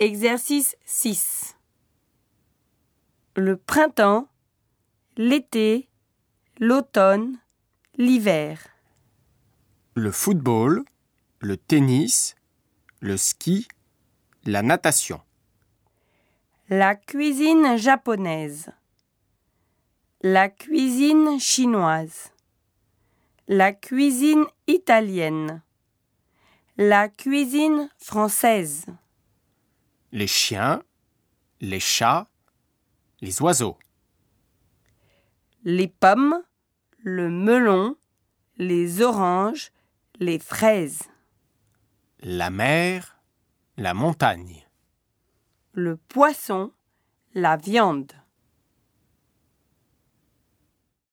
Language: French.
Exercice 6. Le printemps, l'été, l'automne, l'hiver. Le football, le tennis, le ski, la natation. La cuisine japonaise. La cuisine chinoise. La cuisine italienne. La cuisine française. Les chiens, les chats, les oiseaux. Les pommes, le melon, les oranges, les fraises. La mer, la montagne. Le poisson, la viande.